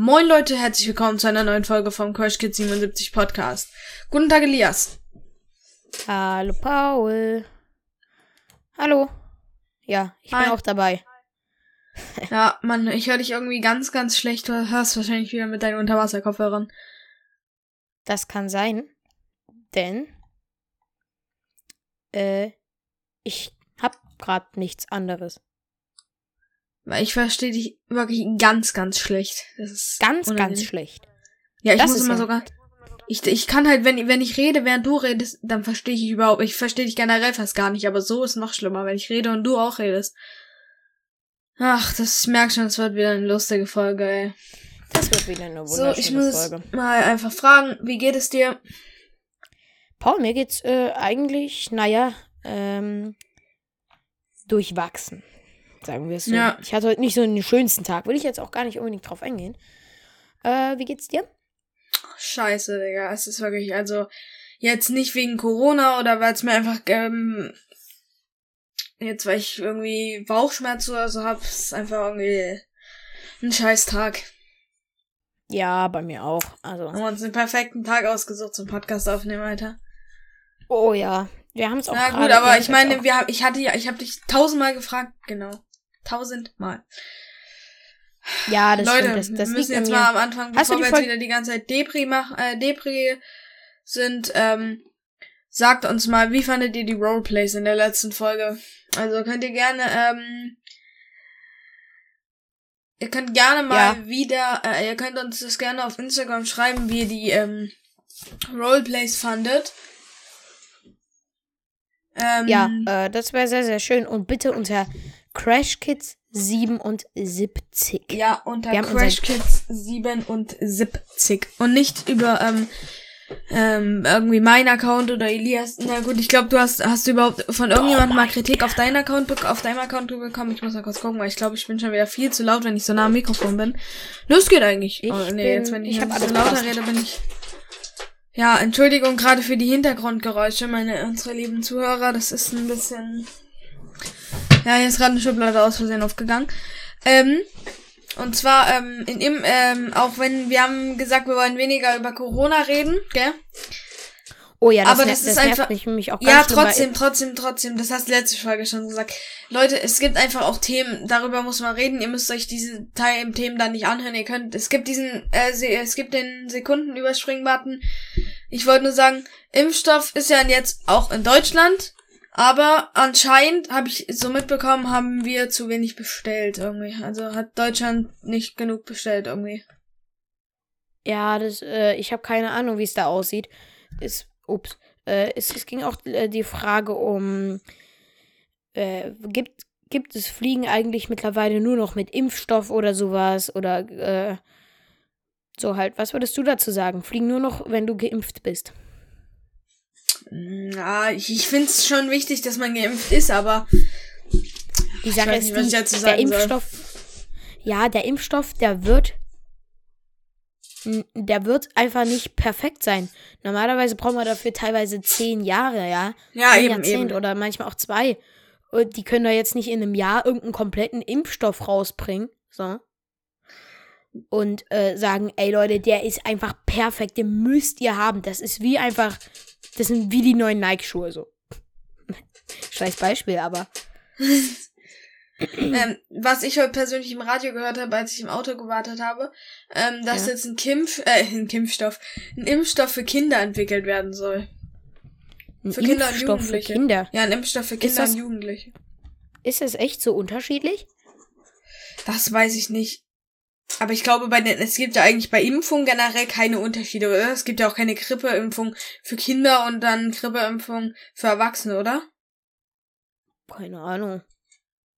Moin Leute, herzlich willkommen zu einer neuen Folge vom Crash Kids 77 Podcast. Guten Tag, Elias. Hallo Paul. Hallo. Ja, ich Hi. bin auch dabei. Ja, Mann, ich höre dich irgendwie ganz, ganz schlecht. Du hörst wahrscheinlich wieder mit deinen Unterwasserkopfhörern. Das kann sein, denn äh, ich hab grad nichts anderes. Weil ich verstehe dich wirklich ganz, ganz schlecht. Das ist Ganz, unangenehm. ganz schlecht. Ja, ich Das muss immer ja- sogar. Ich, ich kann halt, wenn, wenn ich rede, während du redest, dann verstehe ich überhaupt. Ich verstehe dich generell fast gar nicht, aber so ist noch schlimmer, wenn ich rede und du auch redest. Ach, das ich merk schon, es wird wieder eine lustige Folge, ey. Das wird wieder eine So, ich wunderschöne muss Folge. mal einfach fragen, wie geht es dir? Paul, mir geht's äh, eigentlich, naja, ähm, durchwachsen. Sagen wir es so. Ja. Ich hatte heute nicht so den schönsten Tag. Will ich jetzt auch gar nicht unbedingt drauf eingehen. Äh, wie geht's dir? Scheiße, Digga. Es ist wirklich, also, jetzt nicht wegen Corona oder weil es mir einfach, ähm, jetzt weil ich irgendwie Bauchschmerzen oder so hab, es ist einfach irgendwie ein scheiß Tag. Ja, bei mir auch. Also. Haben wir uns einen perfekten Tag ausgesucht zum Podcast aufnehmen, Alter. Oh ja. Wir haben es auch Na gut, aber ich meine, auch- wir ich hatte ja, ich habe dich tausendmal gefragt, genau. Tausendmal. Ja, das Leute, stimmt. Das, das wir müssen jetzt mal am Anfang, Hast du bevor die wir jetzt wieder die ganze Zeit Depri machen, äh, Depri sind, ähm, sagt uns mal, wie fandet ihr die Roleplays in der letzten Folge? Also könnt ihr gerne, ähm, ihr könnt gerne mal Ja. wieder, äh, ihr könnt uns das gerne auf Instagram schreiben, wie ihr die, ähm, Roleplays fandet. Ähm, Ja, äh, das wäre sehr, sehr schön. Und bitte unter Crash Kids 77. Ja, unter Wir Crash Kids 77. Und nicht über ähm, ähm, irgendwie mein Account oder Elias. Na gut, ich glaube, du hast hast du überhaupt von irgendjemandem mal Kritik auf deinen Account auf deinem Account bekommen. Ich muss mal kurz gucken, weil ich glaube, ich bin schon wieder viel zu laut, wenn ich so nah am Mikrofon bin. Los geht eigentlich. Ich oh, nee, bin- jetzt wenn ich, ich hab bisschen lauter rede, bin ich. Ja, Entschuldigung gerade für die Hintergrundgeräusche, meine unsere lieben Zuhörer. Das ist ein bisschen. Ja, hier ist gerade eine Schublade aus Versehen aufgegangen. Ähm, und zwar, ähm, in im, ähm, auch wenn wir haben gesagt, wir wollen weniger über Corona reden, gell? Oh ja, das, Aber das das, ist einfach- mich, mich auch Ja, trotzdem, trotzdem, trotzdem. Das hast du letzte Folge schon gesagt. Leute, es gibt einfach auch Themen, darüber muss man reden. Ihr müsst euch diese Teil Themen dann nicht anhören. Ihr könnt, es gibt diesen, äh, es gibt den Sekundenüberspringen-Button. Ich wollte nur sagen, Impfstoff ist ja jetzt auch in Deutschland. Aber anscheinend habe ich so mitbekommen, haben wir zu wenig bestellt irgendwie. Also hat Deutschland nicht genug bestellt irgendwie. Ja, das, äh, ich habe keine Ahnung, wie es da aussieht. Es, ups, äh, es, es ging auch äh, die Frage um, äh, gibt, gibt es Fliegen eigentlich mittlerweile nur noch mit Impfstoff oder sowas? Oder, äh, so halt, was würdest du dazu sagen? Fliegen nur noch, wenn du geimpft bist? Ja, ich, ich finde es schon wichtig, dass man geimpft ist, aber Die Sache ist nicht, die, der sagen soll. Impfstoff, ja, der Impfstoff, der wird, der wird einfach nicht perfekt sein. Normalerweise brauchen wir dafür teilweise zehn Jahre, ja. Ja, ein eben, Jahrzehnt eben. oder manchmal auch zwei. Und die können da jetzt nicht in einem Jahr irgendeinen kompletten Impfstoff rausbringen, so. Und äh, sagen, ey Leute, der ist einfach perfekt, den müsst ihr haben. Das ist wie einfach, das sind wie die neuen Nike-Schuhe, so. Scheiß Beispiel, aber. ähm, was ich heute persönlich im Radio gehört habe, als ich im Auto gewartet habe, ähm, dass Ja. jetzt ein Kimpf, äh, ein Impfstoff, ein Impfstoff für Kinder entwickelt werden soll. Ein Für Kinder und Impfstoff für Jugendliche. Kinder. Ja, ein Impfstoff für Kinder das- und Jugendliche. Ist das echt so unterschiedlich? Das weiß ich nicht. Aber ich glaube, bei den, es gibt ja eigentlich bei Impfungen generell keine Unterschiede, oder? Es gibt ja auch keine Grippeimpfung für Kinder und dann Grippeimpfung für Erwachsene, oder? Keine Ahnung.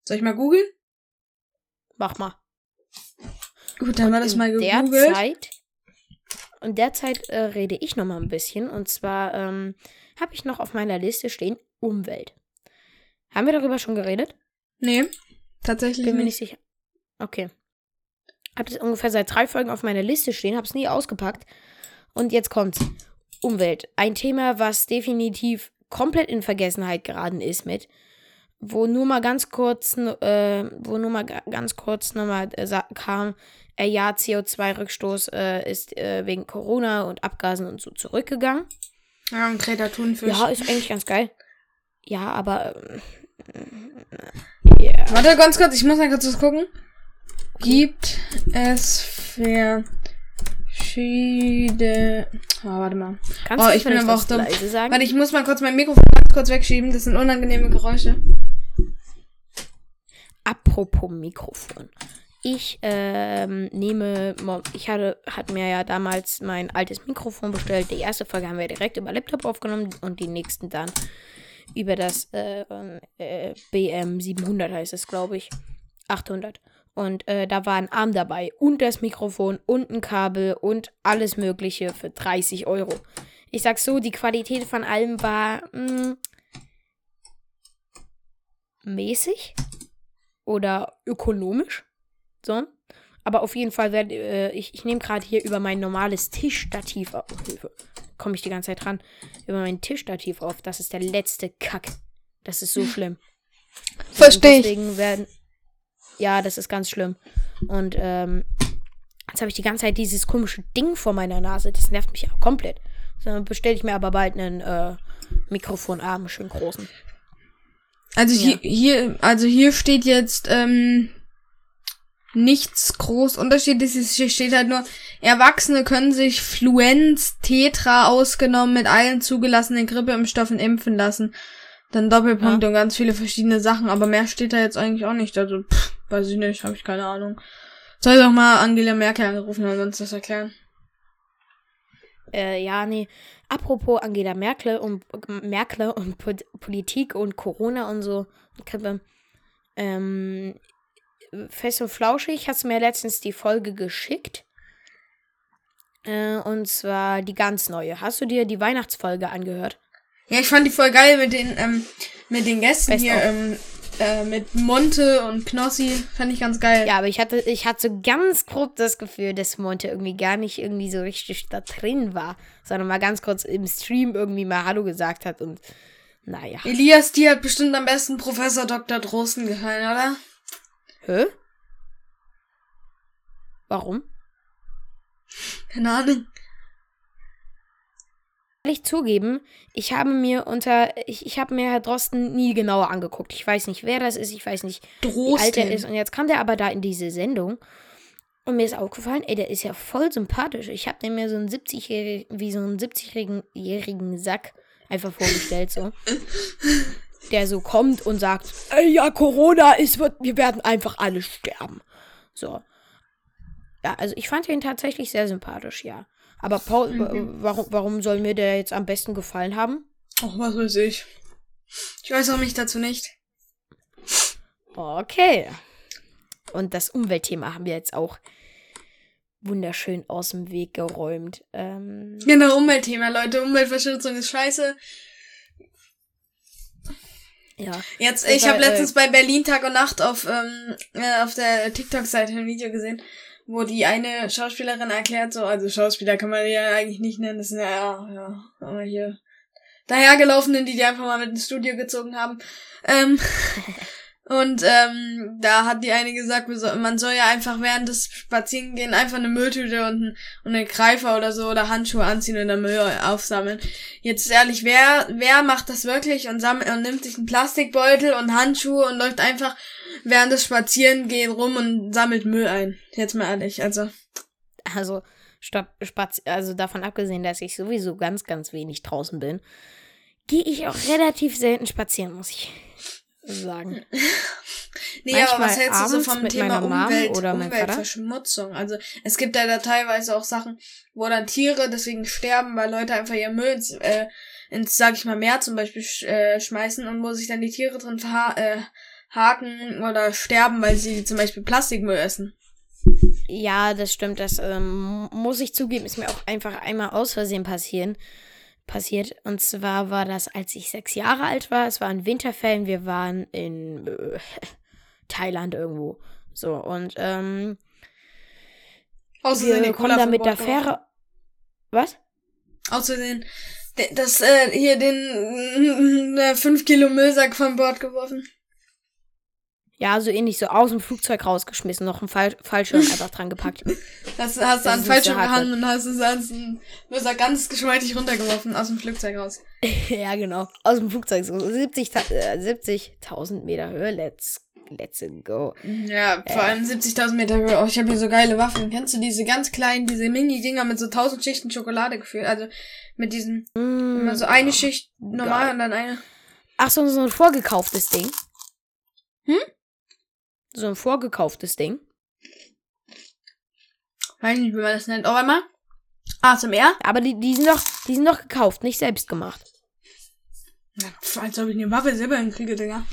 Soll ich mal googeln? Mach mal. Gut, dann war das mal der gegoogelt. Zeit, der Zeit äh, rede ich noch mal ein bisschen. Und zwar ähm, habe ich noch auf meiner Liste stehen Umwelt. Haben wir darüber schon geredet? Nee, tatsächlich Bin mir nicht. nicht sicher. Okay. Hab das ungefähr seit drei Folgen auf meiner Liste stehen, hab's nie ausgepackt. Und jetzt kommt's. Umwelt. Ein Thema, was definitiv komplett in Vergessenheit geraten ist mit. wo nur mal ganz kurz, äh, wo nur mal ganz kurz nochmal äh, kam, äh, ja, CO2-Rückstoß äh, ist äh, wegen Corona und Abgasen und so zurückgegangen. Ja, und Greta Thunfisch. Ja, ist eigentlich ganz geil. Ja, aber. Äh, yeah. Warte ganz kurz, ich muss mal kurz was gucken. Gibt es verschiedene. Oh, warte mal. Kannst oh, ich bin aber auch dumm. Warte, ich muss mal kurz mein Mikrofon kurz wegschieben. Das sind unangenehme Geräusche. Apropos Mikrofon. Ich ähm, nehme, ich hatte, hat mir ja damals mein altes Mikrofon bestellt. Die erste Folge haben wir direkt über Laptop aufgenommen und die nächsten dann über das äh, äh, BM 700 heißt es, glaube ich. 800. Und äh, da war ein Arm dabei und das Mikrofon und ein Kabel und alles Mögliche für 30 Euro. Ich sag so, die Qualität von allem war mh, mm, mäßig oder ökonomisch. So. Aber auf jeden Fall werde äh, ich, ich nehme gerade hier über mein normales Tischstativ auf. Oh, Hilfe. Komme ich die ganze Zeit dran. Über mein Tischstativ auf. Das ist der letzte Kack. Das ist so schlimm. Verstehe ich. Werden, ja, das ist ganz schlimm. Und ähm, jetzt habe ich die ganze Zeit dieses komische Ding vor meiner Nase. Das nervt mich auch komplett. Dann bestelle ich mir aber bald einen äh, Mikrofonarm, schön großen. Also ja. hier, hier, also hier steht jetzt ähm, nichts groß unterschiedliches. Hier steht halt nur, Erwachsene können sich Fluenz, Tetra ausgenommen mit allen zugelassenen Grippeimpfstoffen impfen lassen. Dann Doppelpunkt ja. und ganz viele verschiedene Sachen, aber mehr steht da jetzt eigentlich auch nicht. Also, pff, weiß ich nicht, habe ich keine Ahnung. Soll ich doch mal Angela Merkel angerufen und uns das erklären? Äh, ja, nee. Apropos Angela Merkel und Merkel und po Politik und Corona und so. Ähm, Fest und Flauschig hast du mir letztens die Folge geschickt. Äh, und zwar die ganz neue. Hast du dir die Weihnachtsfolge angehört? Ja, ich fand die voll geil mit den, ähm, mit den Gästen Best hier, ähm, äh, mit Monte und Knossi. Fand ich ganz geil. Ja, aber ich hatte, ich hatte so ganz grob das Gefühl, dass Monte irgendwie gar nicht irgendwie so richtig da drin war, sondern mal ganz kurz im Stream irgendwie mal Hallo gesagt hat und naja. Elias, die hat bestimmt am besten Professor Dr. Drosten gefallen, oder? Hä? Warum? Keine Ahnung. Ehrlich zugeben, ich habe mir unter, ich, ich habe mir Herr Drosten nie genauer angeguckt. Ich weiß nicht, wer das ist, ich weiß nicht, Drosten. wie alt er ist. Und jetzt kam der aber da in diese Sendung und mir ist aufgefallen, ey, der ist ja voll sympathisch. Ich habe mir so einen 70-jährigen, wie so einen 70-jährigen Sack einfach vorgestellt, so. der so kommt und sagt, ey, ja, Corona ist, wird, wir werden einfach alle sterben. So. Ja, also ich fand ihn tatsächlich sehr sympathisch, ja. Aber Paul, mhm. warum, warum soll mir der jetzt am besten gefallen haben? Ach, was weiß ich. Ich weiß auch mich dazu nicht. Okay. Und das Umweltthema haben wir jetzt auch wunderschön aus dem Weg geräumt. Ähm genau, Umweltthema, Leute. Umweltverschmutzung ist scheiße. Ja. Jetzt, ich habe letztens äh, bei Berlin Tag und Nacht auf, ähm, äh, auf der TikTok-Seite ein Video gesehen, wo die eine Schauspielerin erklärt, so, also Schauspieler kann man ja eigentlich nicht nennen, das sind ja, ja, ja, aber hier dahergelaufenen, die die einfach mal mit ins Studio gezogen haben. Ähm, Und ähm, da hat die eine gesagt, man soll ja einfach während des Spazierengehen einfach eine Mülltüte und, und eine Greifer oder so oder Handschuhe anziehen und dann Müll aufsammeln. Jetzt ehrlich, wer wer macht das wirklich und sammelt und nimmt sich einen Plastikbeutel und Handschuhe und läuft einfach während des Spazierengehen rum und sammelt Müll ein? Jetzt mal ehrlich, also. Also stopp, Spaz also davon abgesehen, dass ich sowieso ganz ganz wenig draußen bin, gehe ich auch relativ selten spazieren, muss ich sagen. nee, Manchmal aber was hältst du so vom Thema Umwelt, oder Umweltverschmutzung? Also es gibt ja da teilweise auch Sachen, wo dann Tiere deswegen sterben, weil Leute einfach ihr Müll ins, äh, ins sag ich mal, Meer zum Beispiel sch äh, schmeißen und wo sich dann die Tiere drin äh, haken oder sterben, weil sie zum Beispiel Plastikmüll essen. Ja, das stimmt. Das ähm, muss ich zugeben, ist mir auch einfach einmal aus Versehen passieren passiert. Und zwar war das, als ich sechs Jahre alt war. Es war ein Winterferien. Wir waren in äh, Thailand irgendwo. So, und ähm, Außerdem wir kommen da mit der Fähre. Was? Außerdem das äh, hier den äh, 5 Kilo Müllsack von Bord geworfen. Ja, so ähnlich, so aus dem Flugzeug rausgeschmissen, noch ein Fall Fallschirm einfach dran gepackt. Das hast du an Fallschirm gehangen und hast es als ein, da ganz geschmeidig runtergeworfen aus dem Flugzeug raus. ja, genau. Aus dem Flugzeug, so 70 Ta- äh, 70.000 Meter Höhe, let's, let's go. Ja, vor allem 70.000 Meter Höhe. Oh, ich habe hier so geile Waffen. Kennst du diese ganz kleinen, diese Mini-Dinger mit so 1000 Schichten Schokolade gefüllt? Also mit diesen, Mm, immer so eine Schicht normal und dann eine. Ach so, so ein vorgekauftes Ding. Hm? So ein vorgekauftes Ding. Weiß nicht, wie man das nennt. Oh, warte mal. ASMR? Aber die, die sind doch, die sind doch gekauft, nicht selbst gemacht. Ja, pf, als ob ich eine Waffe selber hinkriege, Digga.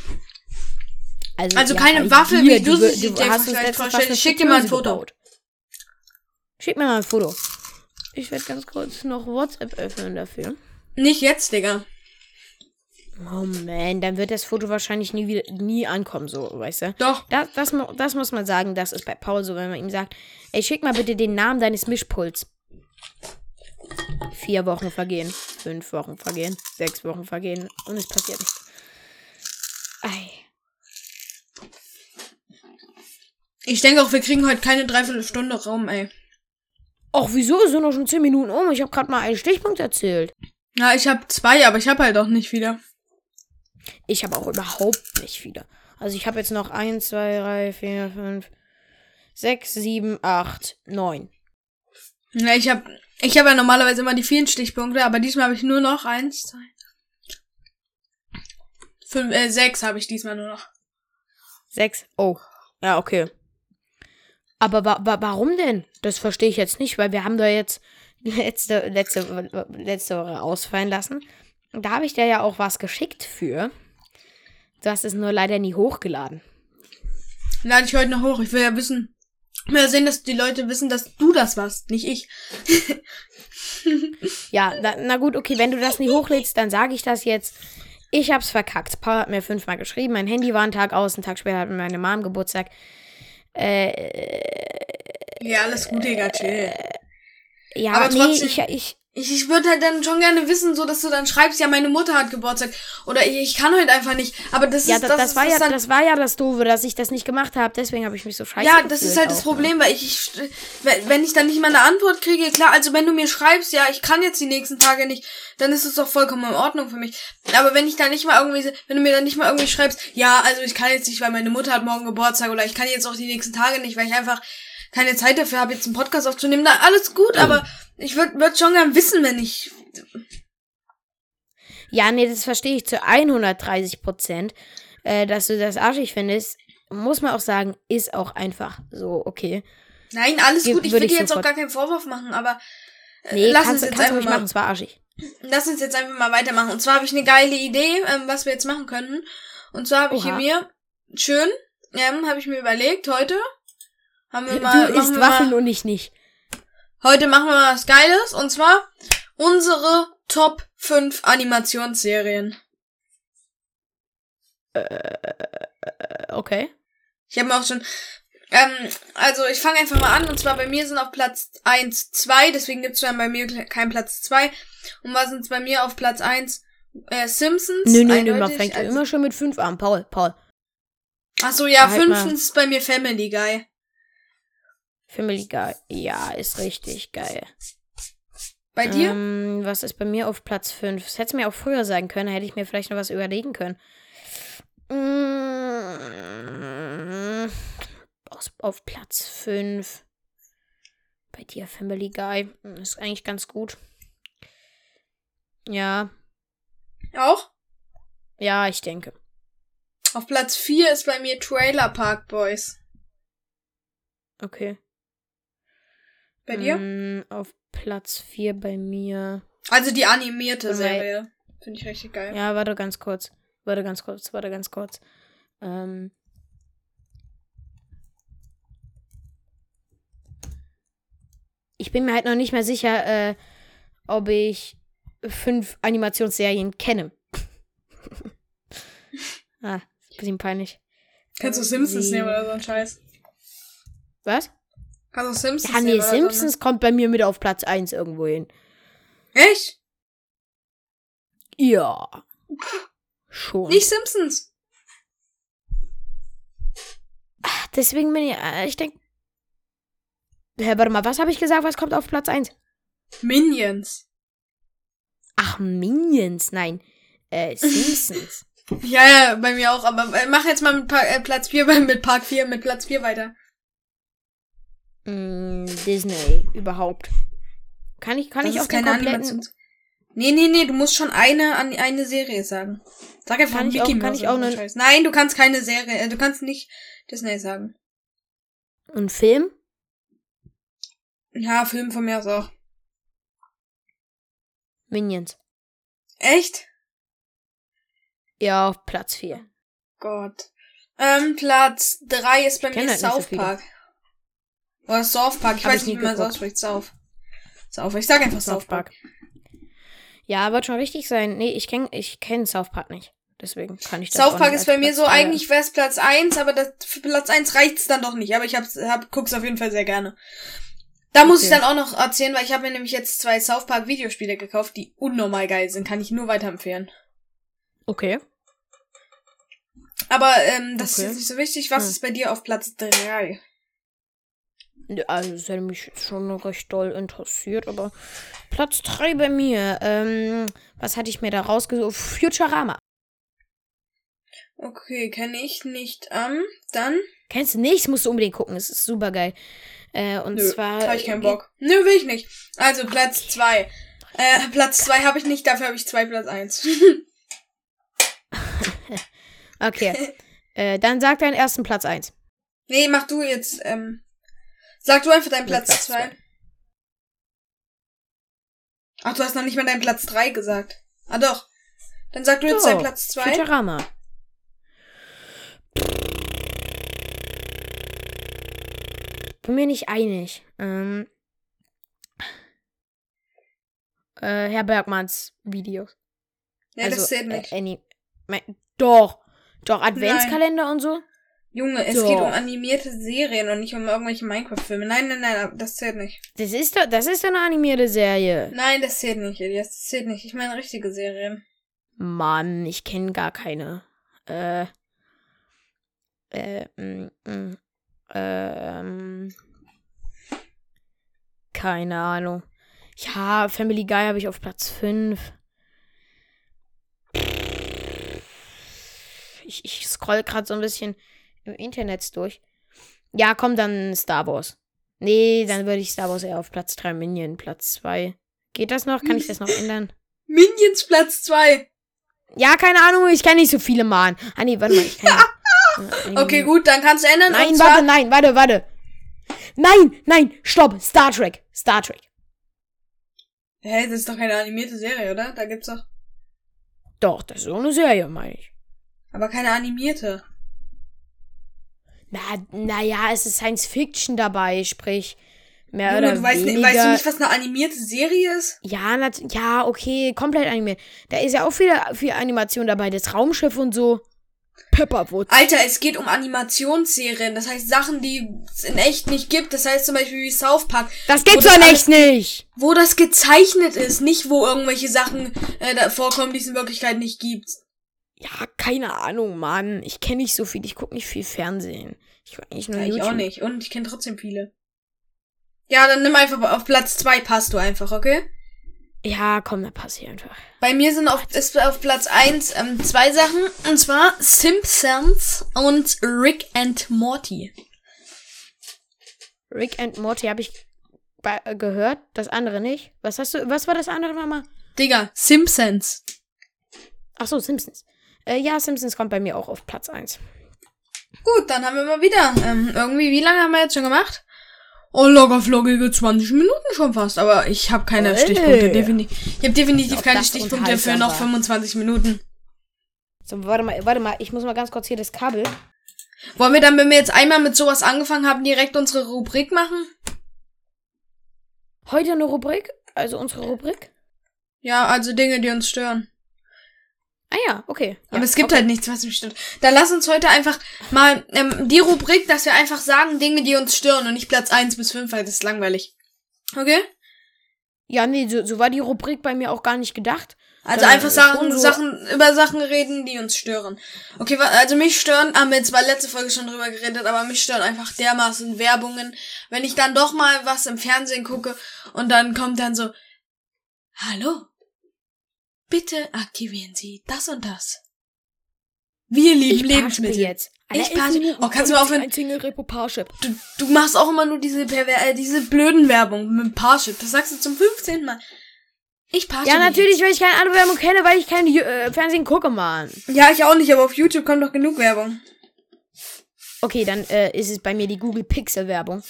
Also, Also keine bei Waffe, wie du sie dir vorstellst. schick dir mal ein Foto. gebaut. Schick mir mal ein Foto. Ich werde ganz kurz noch WhatsApp öffnen dafür. Nicht jetzt, Digga. Oh man, dann wird das Foto wahrscheinlich nie wieder, nie ankommen, so, weißt du? Doch. Das, das, das muss man sagen, das ist bei Paul so, wenn man ihm sagt, ey, schick mal bitte den Namen deines Mischpuls. Vier Wochen vergehen, fünf Wochen vergehen, sechs Wochen vergehen und es passiert nichts. Ei. Ich denke auch, wir kriegen heute keine Dreiviertelstunde Raum, ey. Och, wieso? Es sind doch schon zehn Minuten um. Ich habe gerade mal einen Stichpunkt erzählt. Ja, ich habe zwei, aber ich habe halt auch nicht wieder. Ich habe auch überhaupt nicht viele. Also ich habe jetzt noch 1, 2, 3, 4, 5, 6, 7, 8, 9. Ja, ich habe ich hab ja normalerweise immer die vielen Stichpunkte, aber diesmal habe ich nur noch eins, zwei, fünf, äh, sechs habe ich diesmal nur noch. 6. Oh. Ja, okay. Aber wa wa warum denn? Das verstehe ich jetzt nicht, weil wir haben da jetzt letzte, letzte, letzte Woche ausfallen lassen. Da habe ich dir ja auch was geschickt für. Du hast es nur leider nie hochgeladen. Lade ich heute noch hoch. Ich will ja wissen. Ich will ja sehen, dass die Leute wissen, dass du das warst, nicht ich. Ja, na, na gut, okay, wenn du das nie hochlädst, dann sage ich das jetzt. Ich hab's verkackt. Paul hat mir fünfmal geschrieben, mein Handy war einen Tag aus, einen Tag später hat meine Mom Geburtstag. Ja, alles gut, Digga, chill. Ja, Aber nee, trotzdem- ich, ich, Ich, ich würde halt dann schon gerne wissen, so dass du dann schreibst, ja, meine Mutter hat Geburtstag. Oder ich, ich kann heute einfach nicht. Aber das ja, ist das, das, das, ist war ja, dann, das war ja das Doofe, dass ich das nicht gemacht habe. Deswegen habe ich mich so scheiße Ja, das ist halt das auch, ne? Problem, weil ich, ich, wenn wenn ich dann nicht mal eine Antwort kriege, klar, also wenn du mir schreibst, ja, ich kann jetzt die nächsten Tage nicht, dann ist es doch vollkommen in Ordnung für mich. Aber wenn ich dann nicht mal irgendwie, wenn du mir dann nicht mal irgendwie schreibst, ja, also ich kann jetzt nicht, weil meine Mutter hat morgen Geburtstag oder ich kann jetzt auch die nächsten Tage nicht, weil ich einfach keine Zeit dafür habe, jetzt einen Podcast aufzunehmen, dann alles gut, aber ich würde würd schon gern wissen, wenn ich, Ja, nee, das verstehe ich zu 130 Prozent. Äh, dass du das arschig findest, muss man auch sagen, ist auch einfach so okay. nein, alles Ge- gut, ich würde dir jetzt auch gar keinen Vorwurf machen, aber äh, Nee, lass kannst, uns jetzt kannst einfach mal machen, es war arschig. Lass uns jetzt einfach mal weitermachen. Und zwar habe ich eine geile Idee, ähm, was wir jetzt machen können. Und zwar habe ich hier mir schön, ähm, habe ich mir überlegt, heute haben wir mal, Du isst Waffeln mal, und ich nicht. heute machen wir mal was Geiles. Und zwar unsere Top 5 Animationsserien. Äh, okay. Ich habe mir auch schon, ähm, also ich fange einfach mal an. Und zwar bei mir sind auf Platz 1 2, deswegen gibt's dann bei mir keinen Platz 2. Und was sind bei mir auf Platz 1? Äh, Simpsons. Nö, nö, nö, man fängt Also- immer schon mit fünf an. Paul, Paul. Ach so, ja, Halt mal. fünftens ist bei mir Family Guy. Family Guy. Ja, ist richtig geil. Bei dir? Ähm, was ist bei mir auf Platz 5? Das hätte mir auch früher sagen können, hätte ich mir vielleicht noch was überlegen können. Aus, auf Platz 5. Bei dir Family Guy. Mm, Ist eigentlich ganz gut. Ja, Auch? ja, ich denke. Auf Platz 4 ist bei mir Trailer Park Boys. Okay. Bei dir? Mm, auf Platz 4 bei mir. Also die animierte Bei- Serie. Finde ich richtig geil. Ja, warte ganz kurz. Warte ganz kurz, warte ganz kurz. Ähm. Ich bin mir halt noch nicht mehr sicher, äh, ob ich fünf Animationsserien kenne. ah, ist ein bisschen peinlich. Kannst du Simpsons nehmen oder so ein Scheiß? Was? Du Simpsons Ja, nee, oder Simpsons kommt bei mir mit auf Platz 1 irgendwo hin. Echt? Ja. Schon. Nicht Simpsons. deswegen bin ich, äh, ich denke. Hä, warte mal, was habe ich gesagt? Was kommt auf Platz 1? Minions. Ach, Minions, nein. Äh, Simpsons. Ja, ja, bei mir auch, aber äh, mach jetzt mal mit pa äh, Platz 4, mit Park 4, mit Platz 4 weiter. Mm, Disney, überhaupt. Kann ich, kann Das ich auch den keine kompletten. Animations- Nee, nee, nee, du musst schon eine an eine Serie sagen. Sag einfach Kann ich Mickey auch- kann Mouse ich auch so ne- Scheiß. Nein, du kannst keine Serie, äh, du kannst nicht Disney sagen. Und Film? Ja, Film von mir aus auch. Minions. Echt? Ja, auf Platz 4. Gott. Ähm, Platz 3 ist bei kenn mir halt so South viele. Park. Oder South Park, ich Hab weiß ich nicht, wie man es ausspricht. South. South. Ich sag einfach South Park. Ja, wird schon richtig sein. Nee, ich kenn, ich kenn South Park nicht. Deswegen kann ich das South Park ist bei mir Platz so, drei- eigentlich wäre es Platz 1, aber das, für Platz 1 reicht's dann doch nicht. Aber ich hab's, hab, guck's auf jeden Fall sehr gerne. Da muss ich Okay. dann auch noch erzählen, weil ich habe mir nämlich jetzt zwei South Park Videospiele gekauft, die unnormal geil sind. Kann ich nur weiterempfehlen. Okay. Aber ähm, das ist Okay. jetzt nicht so wichtig. Was Hm. ist bei dir auf Platz 3? Also, das hätte mich schon recht doll interessiert, aber Platz 3 bei mir. Ähm, was hatte ich mir da rausgesucht? Futurama. Okay, kenne ich nicht. Ähm, dann? Kennst du nicht? Musst du unbedingt gucken. Es ist super geil. Äh, und Nö, zwar. hab ich keinen Bock. Nö, will ich nicht. Also Platz 2. Äh, Platz 2 habe ich nicht, dafür habe ich zwei Platz 1. Okay. äh, dann sag deinen ersten Platz 1. nee, mach du jetzt, ähm. Sag du einfach deinen Platz Platz 2. zwei. Ach, du hast noch nicht mal deinen Platz 3 gesagt. Ah doch. Dann sag du jetzt So, deinen Platz 2. Futurama. Bin mir nicht einig. Ähm, äh, Herr Bergmanns Videos. Ja, das zählt nicht. Äh, Ani mein, doch. Doch, Adventskalender und so. Junge, es Doch. geht um animierte Serien und nicht um irgendwelche Minecraft-Filme. Nein, nein, nein, das zählt nicht. Das ist doch, das ist doch eine animierte Serie. Nein, das zählt nicht, Elias. Das zählt nicht. Ich meine richtige Serien. Mann, ich kenne gar keine. Äh. Äh, mm, mm, ähm. Keine Ahnung. Ja, Family Guy habe ich auf Platz 5. Ich, ich scroll gerade so ein bisschen Internet durch. Ja, komm, dann Star Wars. Nee, dann würde ich Star Wars eher auf Platz 3, Minion Platz 2. Geht das noch? Kann ich das noch ändern? Minions Platz 2. Ja, keine Ahnung, ich kenne nicht so viele Mann. Ah, nee, warte mal, ich kann. ja, Okay, gut, dann kannst du ändern. Nein, warte, nein, warte, warte. Nein, nein, stopp. Star Trek. Star Trek. Hä, das ist doch keine animierte Serie, oder? Da gibt's doch. Doch, das ist so eine Serie, meine ich. Aber keine animierte. Na, naja, es ist Science Fiction dabei, sprich. Mehr Junge, oder du weißt, weniger. weißt du nicht, was eine animierte Serie ist? ja, ja, okay, komplett animiert. Da ist ja auch viel, viel Animation dabei, das Raumschiff und so. Pepperwood. Alter, es geht um Animationsserien. Das heißt Sachen, die es in echt nicht gibt. Das heißt zum Beispiel wie South Park. Das gibt's das doch alles- echt nicht. Wo das gezeichnet ist, nicht wo irgendwelche Sachen äh, da vorkommen, die es in Wirklichkeit nicht gibt. Ja, keine Ahnung, Mann. Ich kenne nicht so viel. Ich gucke nicht viel Fernsehen. Ich eigentlich nur Ja, ich YouTube. auch nicht. Und ich kenne trotzdem viele. Ja, dann nimm einfach auf Platz zwei passt du einfach, okay? Ja, komm, dann pass hier einfach. Bei mir sind auf, ist auf Platz eins ähm, zwei Sachen. Und zwar Simpsons und Rick and Morty. Rick and Morty habe ich äh, gehört, das andere nicht. Was hast du, was war das andere nochmal? Digga, Simpsons. Ach so, Simpsons. Äh, ja, Simpsons kommt bei mir auch auf Platz 1. Gut, dann haben wir mal wieder. Ähm, irgendwie, wie lange haben wir jetzt schon gemacht? Oh, locker flockige 20 Minuten schon fast. Aber ich habe keine Ey. Stichpunkte. Definitiv, ich habe definitiv keine Stichpunkte für noch war. 25 Minuten. So, warte mal, warte mal, ich muss mal ganz kurz hier das Kabel. Wollen wir dann, wenn wir jetzt einmal mit sowas angefangen haben, direkt unsere Rubrik machen? Heute eine Rubrik, also unsere Rubrik. Ja, also Dinge, die uns stören. Ah ja, okay. Aber ja, es gibt okay. halt nichts, was mich stört. Dann lass uns heute einfach mal ähm, die Rubrik, dass wir einfach sagen, Dinge, die uns stören und nicht Platz 1 bis 5, weil das ist langweilig. Okay? Ja, nee, so, so war die Rubrik bei mir auch gar nicht gedacht. Also Sondern einfach Sachen, so- Sachen, über Sachen reden, die uns stören. Okay, also mich stören, haben wir zwar letzte Folge schon drüber geredet, aber mich stören einfach dermaßen Werbungen. Wenn ich dann doch mal was im Fernsehen gucke und dann kommt dann so, hallo, bitte aktivieren Sie das und das. Wir lieben Ich Lebensmittel. jetzt. Ich Minuten Oh, kannst du mal aufhören? Ein Single Repo Parship. Du, du machst auch immer nur diese, Perver äh, diese blöden Werbung mit Parship. Das sagst du zum 15. Mal. Ich Parship. Ja, natürlich, weil ich keine andere Werbung kenne, weil ich kein äh, Fernsehen gucke, Mann. Ja, ich auch nicht, aber auf YouTube kommt doch genug Werbung. Okay, dann äh, ist es bei mir die Google Pixel Werbung.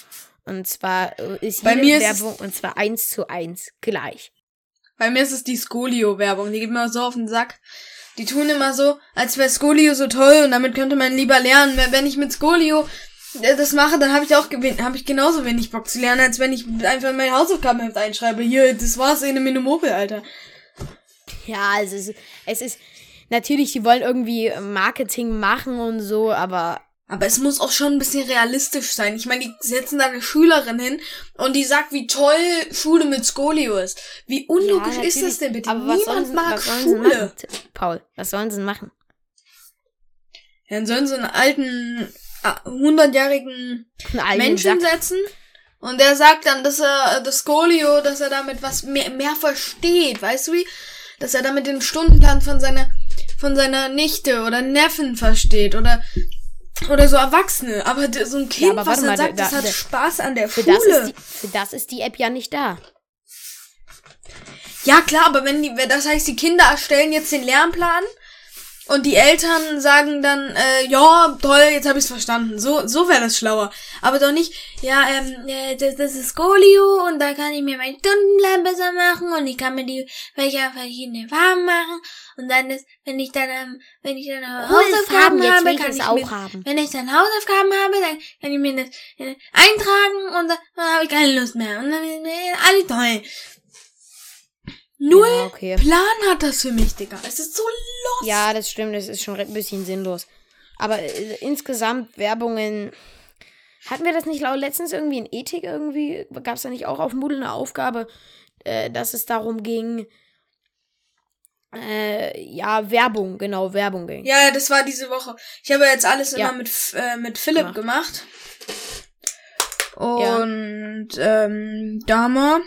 Und zwar äh, ist Bei jede mir Werbung und zwar eins zu eins gleich. Bei mir ist es die Skolio-Werbung. Die geht mir so auf den Sack. Die tun immer so, als wäre Skolio so toll und damit könnte man lieber lernen. Wenn- ich mit Skolio äh, das mache, dann habe ich auch gewin- habe ich genauso wenig Bock zu lernen, als wenn ich einfach in mein Hausaufgabenheft einschreibe. Hier, das war's in einem Mopel, Alter. Ja, also es ist, es ist natürlich, die wollen irgendwie Marketing machen und so, aber Aber es muss auch schon ein bisschen realistisch sein. Ich meine, die setzen da eine Schülerin hin und die sagt, wie toll Schule mit Skolio ist. Wie unlogisch Ja, ist das denn bitte? Aber was sollen Niemand sie, mag Schule. Paul, was sollen sie machen? Ja, dann sollen sie einen alten, hundertjährigen Menschen Sack. setzen und der sagt dann, dass er das Skolio, dass er damit was mehr, mehr versteht, weißt du wie? Dass er damit den Stundenplan von seiner von seiner Nichte oder Neffen versteht oder oder so Erwachsene, aber so ein Kind, aber was dann mal, sagt, da- das hat da- Spaß an der Für Schule. das, ist die, für das ist die App ja nicht da. Ja, klar, aber wenn die, wenn- das heißt, die Kinder erstellen jetzt den Lernplan und die Eltern sagen dann, äh, ja, toll, jetzt habe ich's verstanden. So, so wäre das schlauer. Aber doch nicht, ja, ähm, äh, das, das ist Skolio und da kann ich mir meinen Stundenplan besser machen und ich kann mir die welche verschiedene Farben machen und dann ist, wenn ich dann, ähm, wenn ich dann Hausaufgaben jetzt habe, ich kann es ich auch mir, haben. wenn ich dann Hausaufgaben habe, dann kann ich mir das äh, eintragen und dann, dann habe ich keine Lust mehr und dann äh, alles toll. Null Ja, okay. Plan hat das für mich, Digga. Es ist so los. Ja, das stimmt, das ist schon ein bisschen sinnlos. Aber äh, insgesamt Werbungen. Hatten wir das nicht letztens irgendwie in Ethik irgendwie? Gab es da nicht auch auf Moodle eine Aufgabe, äh, dass es darum ging, äh, ja, Werbung, genau, Werbung ging. Ja, ja, das war diese Woche. Ich habe jetzt alles Ja. immer mit, äh, mit Philipp gemacht. Und ähm, da haben wir,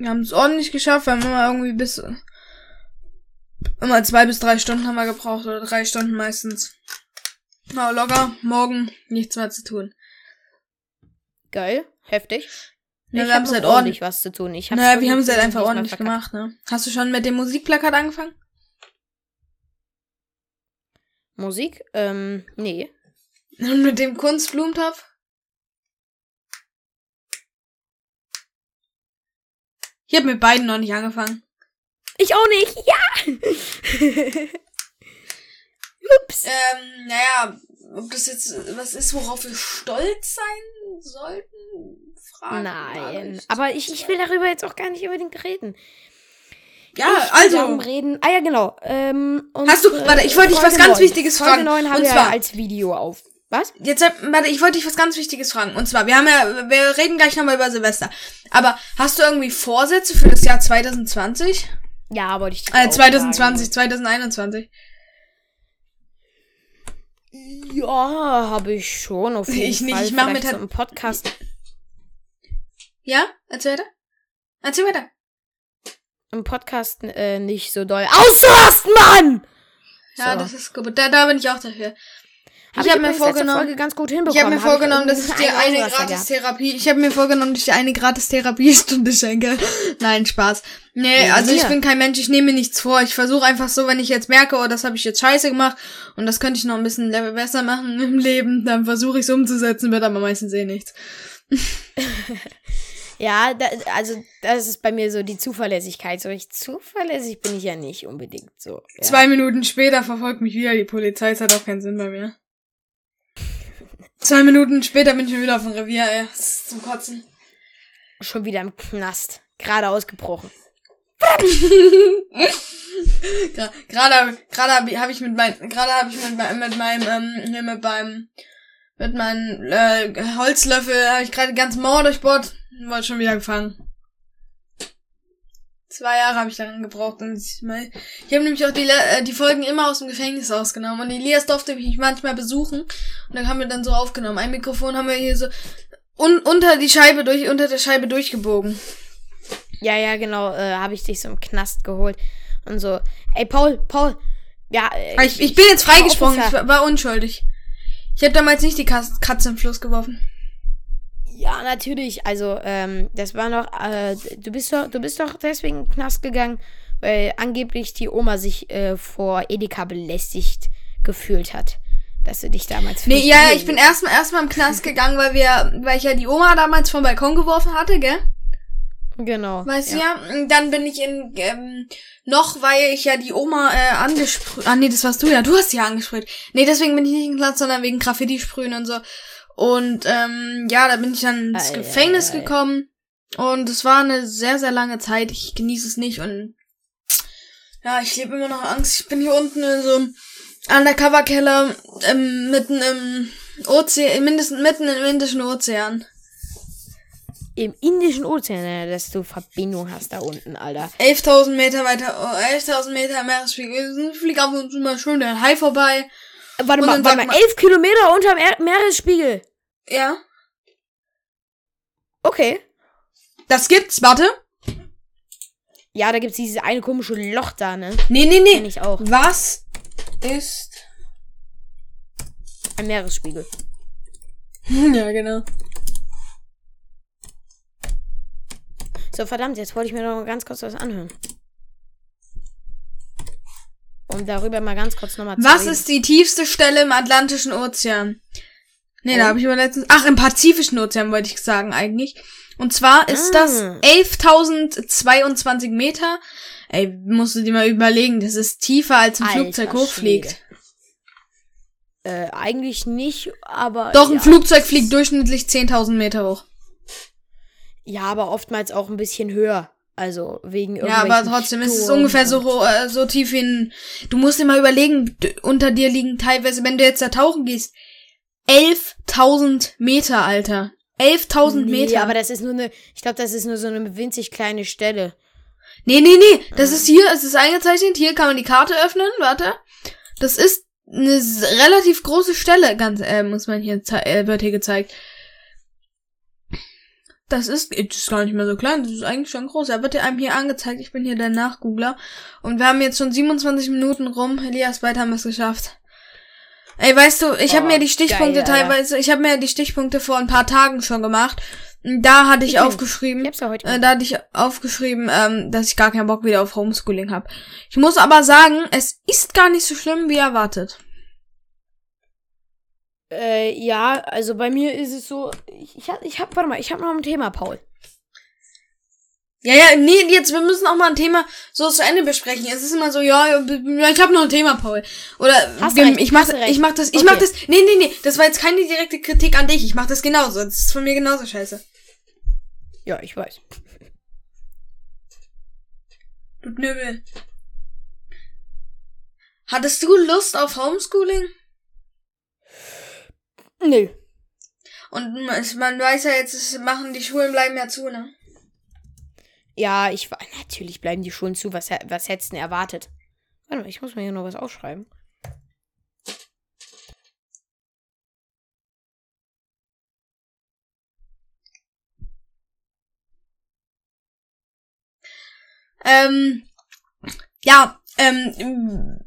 wir haben es ordentlich geschafft. Wir haben immer irgendwie bis immer zwei bis drei Stunden haben wir gebraucht oder drei Stunden meistens. Na, locker, morgen nichts mehr zu tun. Geil, heftig. Ja, ich wir haben hab es halt ordentlich. was zu tun. Ich hab's Naja, wir haben es halt einfach ordentlich gemacht, ne? Hast du schon mit dem Musikplakat angefangen? Musik? Ähm, nee. Und mit dem Kunstblumentopf? Ich habe mit beiden noch nicht angefangen. Ich auch nicht, ja! Ups. Ähm, naja, ob das jetzt was ist, worauf wir stolz sein sollten? Fragen. Nein, aber ich, ich will darüber jetzt auch gar nicht unbedingt reden. Ja, Ich will darum also. reden. Ah ja, genau. Ähm, Hast du- warte, ich wollte dich was ganz 9. Wichtiges Folge fragen. 9 haben Und zwar- als Video auf. Was? Jetzt, warte, ich wollte dich was ganz Wichtiges fragen. Und zwar, wir haben ja, wir reden gleich nochmal über Silvester. Aber hast du irgendwie Vorsätze für das Jahr 2020? Ja, wollte ich Äh, auch 2020, 2021. sagen. Ja, habe ich schon auf jeden Ich nicht, Fall. ich mach Vielleicht mit so im Podcast. Ja? Erzähl weiter. Erzähl weiter. Im Podcast äh, nicht so doll auszurasten, Mann! Ja, So. das ist gut. Da, da bin ich auch dafür. Hab ich habe mir vorgenommen, ganz gut hinbekommen. ich habe mir Hab vorgenommen, dass ich dir eine gratis. Therapie, ich habe mir vorgenommen, dass ich dir eine gratis Therapiestunde schenke. Nein, Spaß. Nee, Ja, also ich mir. bin kein Mensch, ich nehme mir nichts vor. Ich versuche einfach so, wenn ich jetzt merke, oh, das habe ich jetzt scheiße gemacht und das könnte ich noch ein bisschen Level besser machen im Leben, dann versuche ich es umzusetzen, wird aber meistens eh nichts. Ja, da, also das ist bei mir so die Zuverlässigkeit. So ich zuverlässig bin ich ja nicht unbedingt so. Ja. Zwei Minuten später verfolgt mich wieder die Polizei, es hat auch keinen Sinn bei mir. Zwei Minuten später bin ich schon wieder auf dem Revier, ey. Das ist zum Kotzen. Schon wieder im Knast. Gerade ausgebrochen. Gerade gerade habe hab ich mit mein gerade habe ich mit, mit meinem ähm, hier mit meinem mit meinem äh, Holzlöffel habe ich gerade die ganze Mauer durchbohrt und wurde schon wieder gefangen. Zwei Jahre habe ich daran gebraucht. Und ich mal- ich habe nämlich auch die, äh, die Folgen immer aus dem Gefängnis ausgenommen. Und Elias durfte mich manchmal besuchen. Und dann haben wir dann so aufgenommen. Ein Mikrofon haben wir hier so un unter die Scheibe durch, unter der Scheibe durchgebogen. Ja, ja, genau, äh, habe ich dich so im Knast geholt. Und so, ey, Paul, Paul, ja, äh, Aber Ich, ich bin jetzt freigesprungen. Ich war, unschuldig. Ich habe damals nicht die Katze im Fluss geworfen. Ja, natürlich. Also, ähm, das war noch, äh, du bist doch, du bist doch deswegen in den Knast gegangen, weil angeblich die Oma sich äh, vor Edeka belästigt gefühlt hat. Dass du dich damals Nee, ja, ich bin erstmal erstmal im Knast gegangen, weil wir, weil ich ja die Oma damals vom Balkon geworfen hatte, gell? Genau. Weißt du ja? Dann bin ich in, ähm, noch, weil ich ja die Oma äh, angesprüht. Ah, nee, das warst du ja. Du hast sie ja angesprüht. Nee, deswegen bin ich nicht in Knast, sondern wegen Graffiti-Sprühen und so. Und, ähm, ja, da bin ich dann ins Ei, Gefängnis ei, ei. gekommen. Und es war eine sehr, sehr lange Zeit. Ich genieße es nicht und, ja, ich lebe immer noch Angst. Ich bin hier unten in so einem Undercover-Keller, ähm, mitten im Ozean, mindestens mitten im Indischen Ozean. Im Indischen Ozean, äh, dass du Verbindung hast da unten, Alter. 11.000 Meter weiter, oh, 11.000 Meter Meeresspiegel. Fliegt ab und zu mal schön der Hai vorbei. Äh, Warte mal, warte mal, mal- elf Kilometer unterm er Meeresspiegel. Ja. Okay. Das gibt's, warte. Ja, da gibt's dieses eine komische Loch da, ne? Nee, nee, Kenn nee. ich auch. Was ist. Ein Meeresspiegel. ja, genau. So, verdammt, jetzt wollte ich mir noch ganz kurz was anhören. Um darüber mal ganz kurz nochmal zu Was reden. ist die tiefste Stelle im Atlantischen Ozean? Nee, da habe ich aber letztens. Ach, im Pazifischen Ozean wollte ich sagen eigentlich. Und zwar ist Ah. das 11.022 Meter. Ey, musst du dir mal überlegen, das ist tiefer als ein Alter Flugzeug hochfliegt. Schwede. Äh, eigentlich nicht, aber. Doch, ein ja. Flugzeug fliegt durchschnittlich 10.000 Meter hoch. Ja, aber oftmals auch ein bisschen höher. Also wegen Ja, irgendwelchen aber trotzdem ist es Sturm ungefähr so, äh, so tief wie ein. Du musst dir mal überlegen, unter dir liegen teilweise, wenn du jetzt da tauchen gehst, 11.000 Meter, Alter. 11.000 Nee, Meter. aber das ist nur eine. Ich glaube, das ist nur so eine winzig kleine Stelle. nee, nee, nee. Das ist hier, es ist eingezeichnet. Hier kann man die Karte öffnen. Warte. Das ist eine relativ große Stelle, ganz, äh, muss man hier, äh, wird hier gezeigt. Das ist, das ist gar nicht mehr so klein, das ist eigentlich schon groß. Er wird dir einem hier angezeigt, ich bin hier der Nachgoogler. Und wir haben jetzt schon 27 Minuten rum. Elias, bald haben wir es geschafft. Ey, weißt du, ich habe Oh, mir die Stichpunkte geil, teilweise, ich habe mir die Stichpunkte vor ein paar Tagen schon gemacht. Da hatte ich, Ich nicht. aufgeschrieben, Ich ja äh, da hatte ich aufgeschrieben, ähm, dass ich gar keinen Bock wieder auf Homeschooling habe. Ich muss aber sagen, es ist gar nicht so schlimm, wie erwartet. Äh, ja, also bei mir ist es so, ich, ich hab, ich hab, warte mal, ich hab noch ein Thema, Paul. Ja, ja, nee, jetzt, wir müssen auch mal ein Thema so zu Ende besprechen. Es ist immer so, ja, ich habe noch ein Thema, Paul. Oder Hast gem- recht, ich mach, ich mach das, ich Okay. mach das. Nee, nee, nee, das war jetzt keine direkte Kritik an dich. Ich mach das genauso. Das ist von mir genauso scheiße. Ja, ich weiß. Du Knüppel. Hattest du Lust auf Homeschooling? Nö. Und man weiß ja jetzt, es machen die Schulen bleiben ja zu, ne? Ja, ich war. Natürlich bleiben die Schulen zu. Was, was hättest du denn erwartet? Warte mal, ich muss mir hier noch was aufschreiben. Ähm, ja, ähm,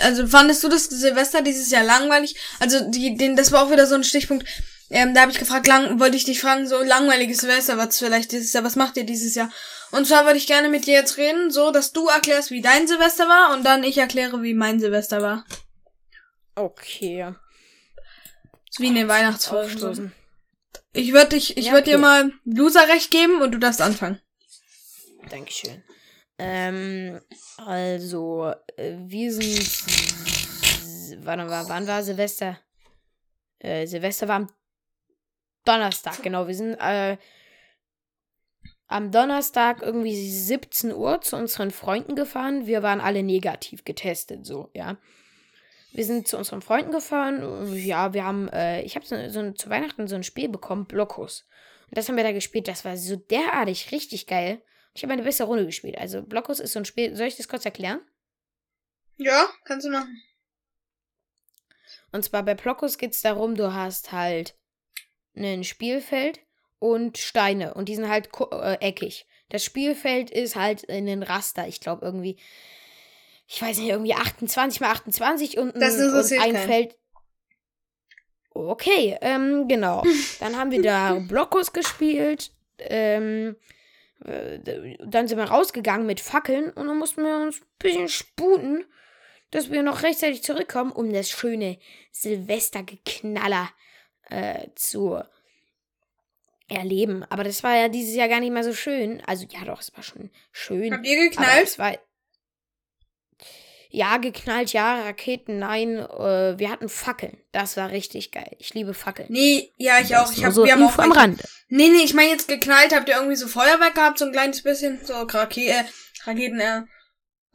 also fandest du das Silvester dieses Jahr langweilig? Also die, den, das war auch wieder so ein Stichpunkt. Ähm, da habe ich gefragt, lang, wollte ich dich fragen, so langweiliges Silvester, was vielleicht dieses Jahr, was macht ihr dieses Jahr? Und zwar würde ich gerne mit dir jetzt reden, so dass du erklärst, wie dein Silvester war und dann ich erkläre, wie mein Silvester war. Okay. So wie in den Weihnachtsfolgen. Ich würde dich, ich Ja, würde dir okay. mal Loserrecht geben und du darfst anfangen. Dankeschön. Ähm, also, äh, wir sind. Warte mal, wann war Silvester? Äh, Silvester war am Donnerstag, genau. Wir sind äh, am Donnerstag irgendwie 17 Uhr zu unseren Freunden gefahren. Wir waren alle negativ getestet, so, ja. Wir sind zu unseren Freunden gefahren. Ja, wir haben, äh, ich habe so, so zu Weihnachten so ein Spiel bekommen, Blockos. Und das haben wir da gespielt. Das war so derartig richtig geil. Ich habe eine bessere Runde gespielt. Also Blockhaus ist so ein Spiel. Soll ich das kurz erklären? Ja, kannst du machen. Und zwar bei Blockhaus geht es darum, du hast halt ein Spielfeld und Steine. Und die sind halt äh, eckig. Das Spielfeld ist halt in den Raster. Ich glaube irgendwie, ich weiß nicht, irgendwie 28 mal 28 und, das und ein. Feld. Okay, ähm, genau. Dann haben wir da Blockhaus gespielt. Ähm, äh, dann sind wir rausgegangen mit Fackeln und dann mussten wir uns ein bisschen sputen, dass wir noch rechtzeitig zurückkommen, um das schöne Silvestergeknaller äh, zu erleben. Aber das war ja dieses Jahr gar nicht mehr so schön. Also ja, doch, es war schon schön. Habt ihr geknallt? Es war ja, geknallt, ja, Raketen, nein. Äh, wir hatten Fackeln. Das war richtig geil. Ich liebe Fackeln. Nee, ja, ich auch. Ich hab, so wir haben auch am Rande. Nee, nee, ich meine jetzt geknallt. Habt ihr irgendwie so Feuerwerk gehabt? So ein kleines bisschen? So Rake äh, Raketen, äh,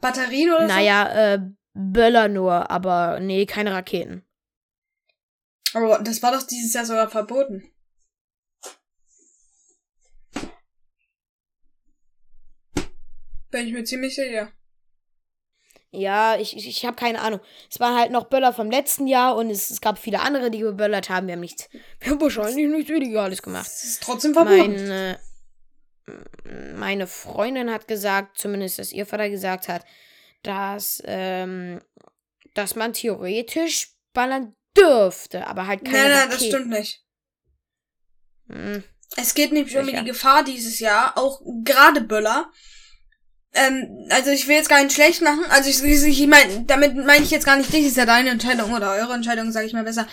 Batterien oder naja, so? Naja, äh, Böller nur, aber nee, keine Raketen. Aber das war doch dieses Jahr sogar verboten. Bin ich mir ziemlich sicher. Ja, ich, ich, ich habe keine Ahnung. Es waren halt noch Böller vom letzten Jahr und es, es gab viele andere, die geböllert haben. Wir haben nichts, wir haben wahrscheinlich nichts Illegales gemacht. Das ist trotzdem verboten. Meine, meine Freundin hat gesagt, zumindest, dass ihr Vater gesagt hat, dass, ähm, dass man theoretisch ballern dürfte, aber halt keine Nein, nein, Raketen. das stimmt nicht. Hm. Es geht nämlich um die Gefahr dieses Jahr, auch gerade Böller. Ähm, also ich will jetzt gar nicht schlecht machen. Also ich, ich, meine, damit meine ich jetzt gar nicht dich, ist ja deine Entscheidung oder eure Entscheidung, sage ich mal besser.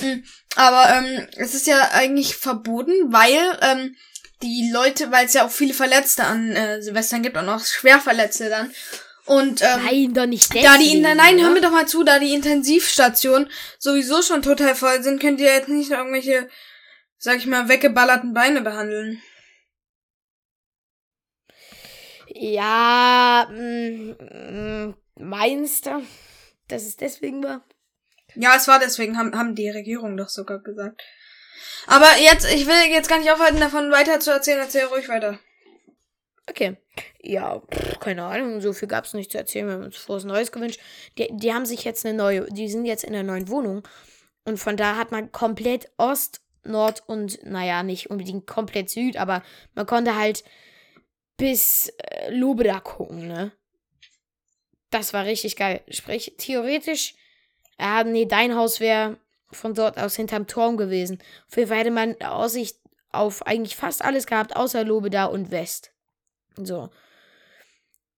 Mhm. Aber ähm, es ist ja eigentlich verboten, weil ähm, die Leute, weil es ja auch viele Verletzte an äh, Silvestern gibt und auch Schwerverletzte dann. Und ähm, nein, doch nicht deswegen, da die nein, hör mir doch mal zu, da die Intensivstationen sowieso schon total voll sind, könnt ihr jetzt nicht irgendwelche, sag ich mal, weggeballerten Beine behandeln. Ja, mh, mh, meinst du, dass es deswegen war? Ja, es war deswegen, haben, haben die Regierung doch sogar gesagt. Aber jetzt, ich will jetzt gar nicht aufhalten, davon weiter zu erzählen, erzähl ruhig weiter. Okay. Ja, pff, keine Ahnung, so viel gab's nicht zu erzählen. Wir haben uns frohes Neues gewünscht. Die, die haben sich jetzt eine neue, die sind jetzt in der neuen Wohnung. Und von da hat man komplett Ost, Nord und, naja, nicht unbedingt komplett Süd, aber man konnte halt bis äh, Lobeda gucken, ne? Das war richtig geil. Sprich, theoretisch, äh, nee, dein Haus wäre von dort aus hinterm Turm gewesen. Auf jeden Fall hätte man Aussicht auf eigentlich fast alles gehabt, außer Lobeda und West. So.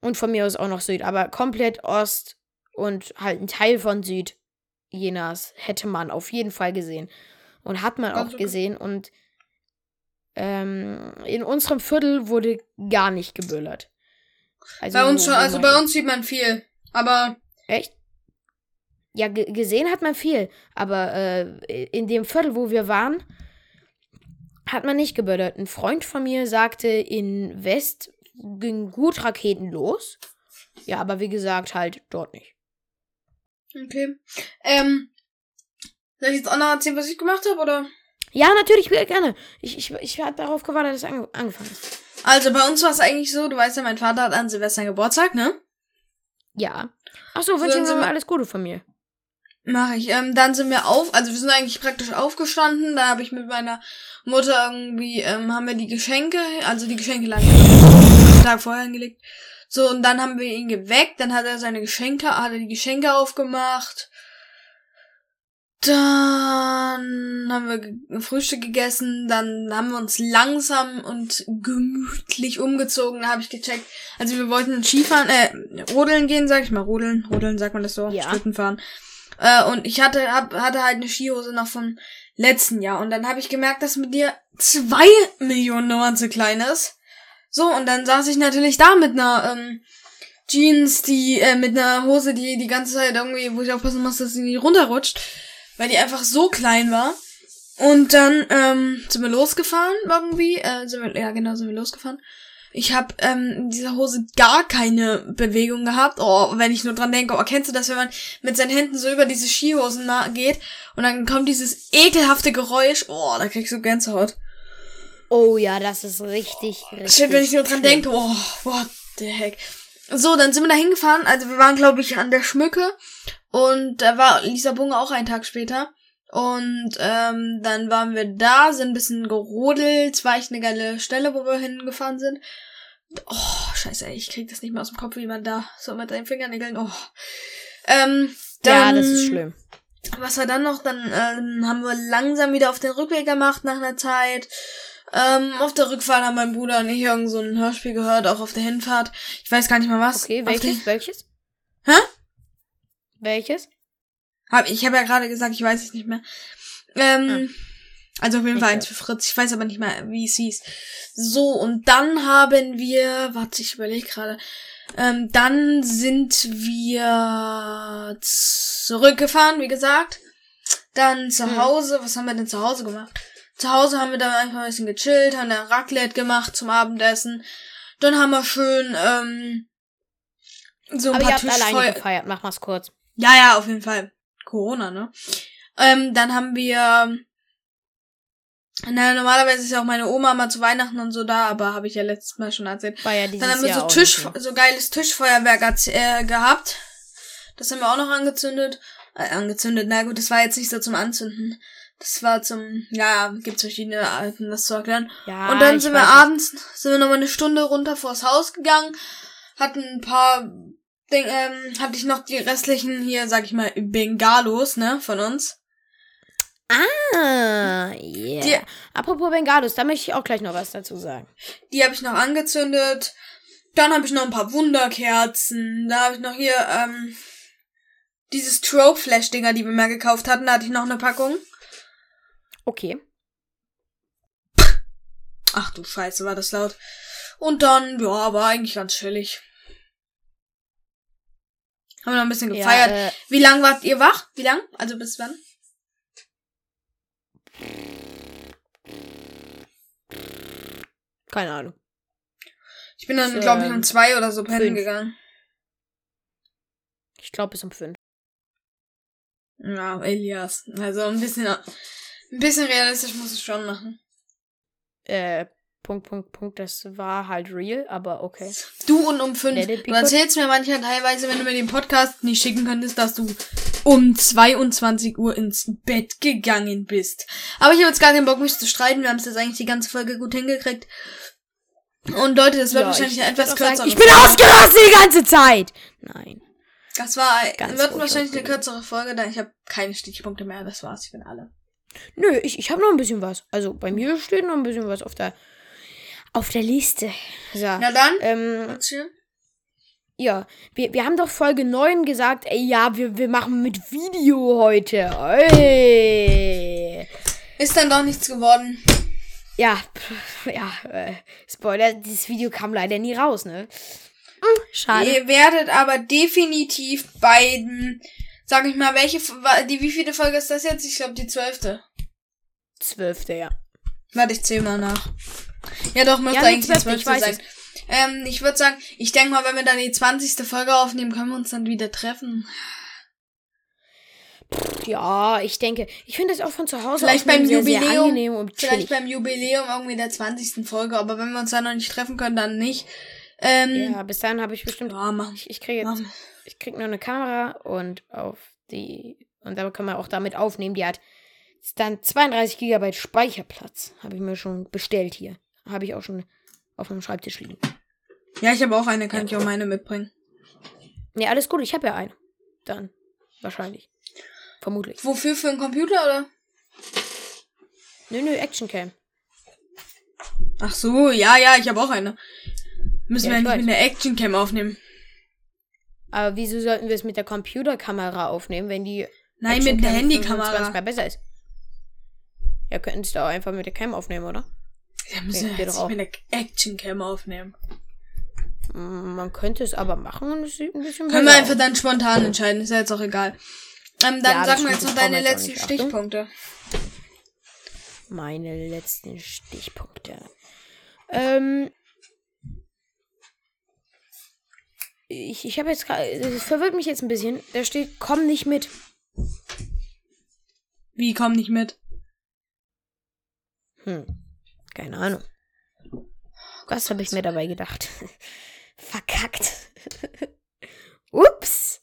Und von mir aus auch noch Süd, aber komplett Ost und halt ein Teil von Süd Jenas hätte man auf jeden Fall gesehen. Und hat man auch gesehen. Und ähm, in unserem Viertel wurde gar nicht geböllert. Also bei uns schon, also bei uns sieht man viel. Aber. Echt? Ja, gesehen hat man viel. Aber äh, in dem Viertel, wo wir waren, hat man nicht geböllert. Ein Freund von mir sagte, in West ging gut Raketen los. Ja, aber wie gesagt, halt dort nicht. Okay. Ähm, soll ich jetzt auch noch erzählen, was ich gemacht habe, oder? Ja, natürlich, gerne. Ich, ich, ich habe darauf gewartet, dass es ange angefangen ist. Also bei uns war es eigentlich so, du weißt ja, mein Vater hat an Silvester Geburtstag, ne? Ja. Ach so, wünsche ihm alles Gute von mir. Mach ich. Ähm, dann sind wir auf, also wir sind eigentlich praktisch aufgestanden. Da habe ich mit meiner Mutter irgendwie, ähm, haben wir die Geschenke, also die Geschenke einen Tag vorher hingelegt. So, und dann haben wir ihn geweckt, dann hat er seine Geschenke, hat er die Geschenke aufgemacht. Dann haben wir Frühstück gegessen, dann haben wir uns langsam und gemütlich umgezogen, da habe ich gecheckt. Also wir wollten Skifahren, äh, rodeln gehen, sag ich mal, rodeln, rodeln sagt man das so, ja. Schlitten fahren. Äh, und ich hatte, hab, hatte halt eine Skihose noch vom letzten Jahr. Und dann habe ich gemerkt, dass mit dir zwei Millionen Nummern zu klein ist. So, und dann saß ich natürlich da mit einer ähm, Jeans, die, äh, mit einer Hose, die die ganze Zeit irgendwie, wo ich aufpassen muss, dass sie nicht runterrutscht weil die einfach so klein war. Und dann ähm, sind wir losgefahren irgendwie. Äh, sind wir, ja, genau, sind wir losgefahren. Ich habe ähm, in dieser Hose gar keine Bewegung gehabt. Oh, wenn ich nur dran denke, oh, kennst du das, wenn man mit seinen Händen so über diese Skihosen geht und dann kommt dieses ekelhafte Geräusch. Oh, da kriegst du Gänsehaut. Oh ja, das ist richtig, richtig. Shit, wenn ich nur dran denke, oh, what the heck. So, dann sind wir da hingefahren. Also wir waren, glaube ich, an der Schmücke. Und da war Lisa Bunge auch einen Tag später. Und ähm, dann waren wir da, sind ein bisschen gerodelt. Es war echt eine geile Stelle, wo wir hingefahren sind. Oh, scheiße, ey, ich krieg das nicht mehr aus dem Kopf, wie man da so mit seinen Fingernägeln. Oh. Ähm, Ja, dann, das ist schlimm. Was war dann noch? Dann ähm, haben wir langsam wieder auf den Rückweg gemacht nach einer Zeit. Ähm, auf der Rückfahrt haben mein Bruder und ich irgend so ein Hörspiel gehört, auch auf der Hinfahrt. Ich weiß gar nicht mal was. Okay, welches? Welches? Hä? Welches? Hab, ich habe ja gerade gesagt, ich weiß es nicht mehr. Ähm, also auf jeden Fall eins für Fritz. Ich weiß aber nicht mehr, wie es hieß. So, und dann haben wir, warte, ich überlege gerade. Ähm, dann sind wir zurückgefahren, wie gesagt. Dann zu Hm. Hause, was haben wir denn zu Hause gemacht? Zu Hause haben wir dann einfach ein bisschen gechillt, haben dann Raclette gemacht zum Abendessen. Dann haben wir schön, ähm, so ein Aber ihr paar habt alleine Tischfeuer. gefeiert, mach mal's kurz. Ja, ja, auf jeden Fall. Corona, ne? Ähm, dann haben wir. Na, normalerweise ist ja auch meine Oma mal zu Weihnachten und so da, aber habe ich ja letztes Mal schon erzählt. War ja dieses Dann haben wir Jahr so Tisch, so. geiles Tischfeuerwerk äh, gehabt. Das haben wir auch noch angezündet. Äh, angezündet, na gut, das war jetzt nicht so zum Anzünden. Das war zum, ja, gibt's verschiedene Arten, das zu erklären. Ja, Und dann sind wir abends, sind wir nochmal eine Stunde runter vors Haus gegangen, hatten ein paar, Ding, ähm, hatte ich noch die restlichen hier, sag ich mal, Bengalos, ne, von uns. Ah, yeah. Die- Apropos Bengalos, da möchte ich auch gleich noch was dazu sagen. Die habe ich noch angezündet. Dann habe ich noch ein paar Wunderkerzen. Da habe ich noch hier, ähm, diese Strobe-Flash-Dinger, die wir mal gekauft hatten, da hatte ich noch eine Packung. Okay. Ach du Scheiße, war das laut. Und dann, ja, war eigentlich ganz chillig. Haben wir noch ein bisschen gefeiert. Ja, äh, Wie lang wart ihr wach? Wie lang? Also bis wann? keine Ahnung. Ich bin dann, glaube ich, ähm, um zwei oder so pennen fünf. gegangen. Ich glaube bis um fünf. Ja, Elias. Also ein bisschen, ein bisschen realistisch muss ich schon machen. Äh, Punkt, Punkt, Punkt, das war halt real, aber okay. Du und um fünf. Du erzählst mir manchmal teilweise, wenn du mir den Podcast nicht schicken könntest, dass du um 22 Uhr ins Bett gegangen bist. Aber ich habe jetzt gar keinen Bock, mich zu streiten. Wir haben es jetzt eigentlich die ganze Folge gut hingekriegt. Und Leute, das wird Ja, wahrscheinlich etwas auch sagen, Ich bin ausgerastet die ganze Zeit! Nein. Das war, Ganz wird wahrscheinlich eine kürzere Folge, da ich habe keine Stichpunkte mehr. Das war's, ich bin alle. Nö, ich, ich habe noch ein bisschen was. Also bei mir steht noch ein bisschen was auf der auf der Liste. So. Na dann, Ähm, ja, wir, wir haben doch Folge 9 gesagt, ey, ja, wir, wir machen mit Video heute. Ey. Ist dann doch nichts geworden. Ja, ja, äh, Spoiler, dieses Video kam leider nie raus, ne? Hm, schade. Ihr werdet aber definitiv beiden, sag ich mal, welche, die, wie viele Folge ist das jetzt? Ich glaube die zwölfte. Zwölfte, ja. Warte, ich zähl mal nach. Ja, doch, müsste Ja, eigentlich die zwölfte, sein. Ähm, ich würde sagen, ich denke mal, wenn wir dann die zwanzigste Folge aufnehmen, können wir uns dann wieder treffen. Ja, ich denke, ich finde das auch von zu Hause Vielleicht beim Jubiläum, Vielleicht beim Jubiläum irgendwie der zwanzigsten Folge, aber wenn wir uns dann noch nicht treffen können, dann nicht. Ähm, Ja, bis dahin habe ich bestimmt. ja, machen. Ich, ich kriege jetzt, ich krieg nur eine Kamera und auf die und da kann man auch damit aufnehmen. Die hat dann 32 Gigabyte Speicherplatz. Habe ich mir schon bestellt hier. Habe ich auch schon auf meinem Schreibtisch liegen. Ja, ich habe auch eine, kann ich auch meine mitbringen. Ne, alles gut, ich habe ja eine. Dann. Wahrscheinlich. Vermutlich. Wofür, für einen Computer, oder? Nö, nö, Actioncam. Ach so, ja, ja, ich habe auch eine. Müssen Ja, wir ich nicht weiß. mit der Actioncam aufnehmen. Aber wieso sollten wir es mit der Computerkamera aufnehmen, wenn die Nein, mit der Actioncam 25 Handykamera. Mal besser ist? Ja, könnten es da auch einfach mit der Cam aufnehmen, oder? Ja, müssen wir doch nicht mit der Actioncam aufnehmen. Mm, Man könnte es aber machen und es sieht ein bisschen Können wir einfach aus. dann spontan entscheiden, ist ja jetzt auch egal. Ähm, dann Ja, sag mal jetzt noch deine auch letzten. Achtung. Stichpunkte. Meine letzten Stichpunkte. Ähm. Ich, ich habe jetzt gerade. Es verwirrt mich jetzt ein bisschen. Da steht, komm nicht mit. Wie, komm nicht mit. Hm. Keine Ahnung. Was habe ich mir dabei gedacht? Verkackt. Ups.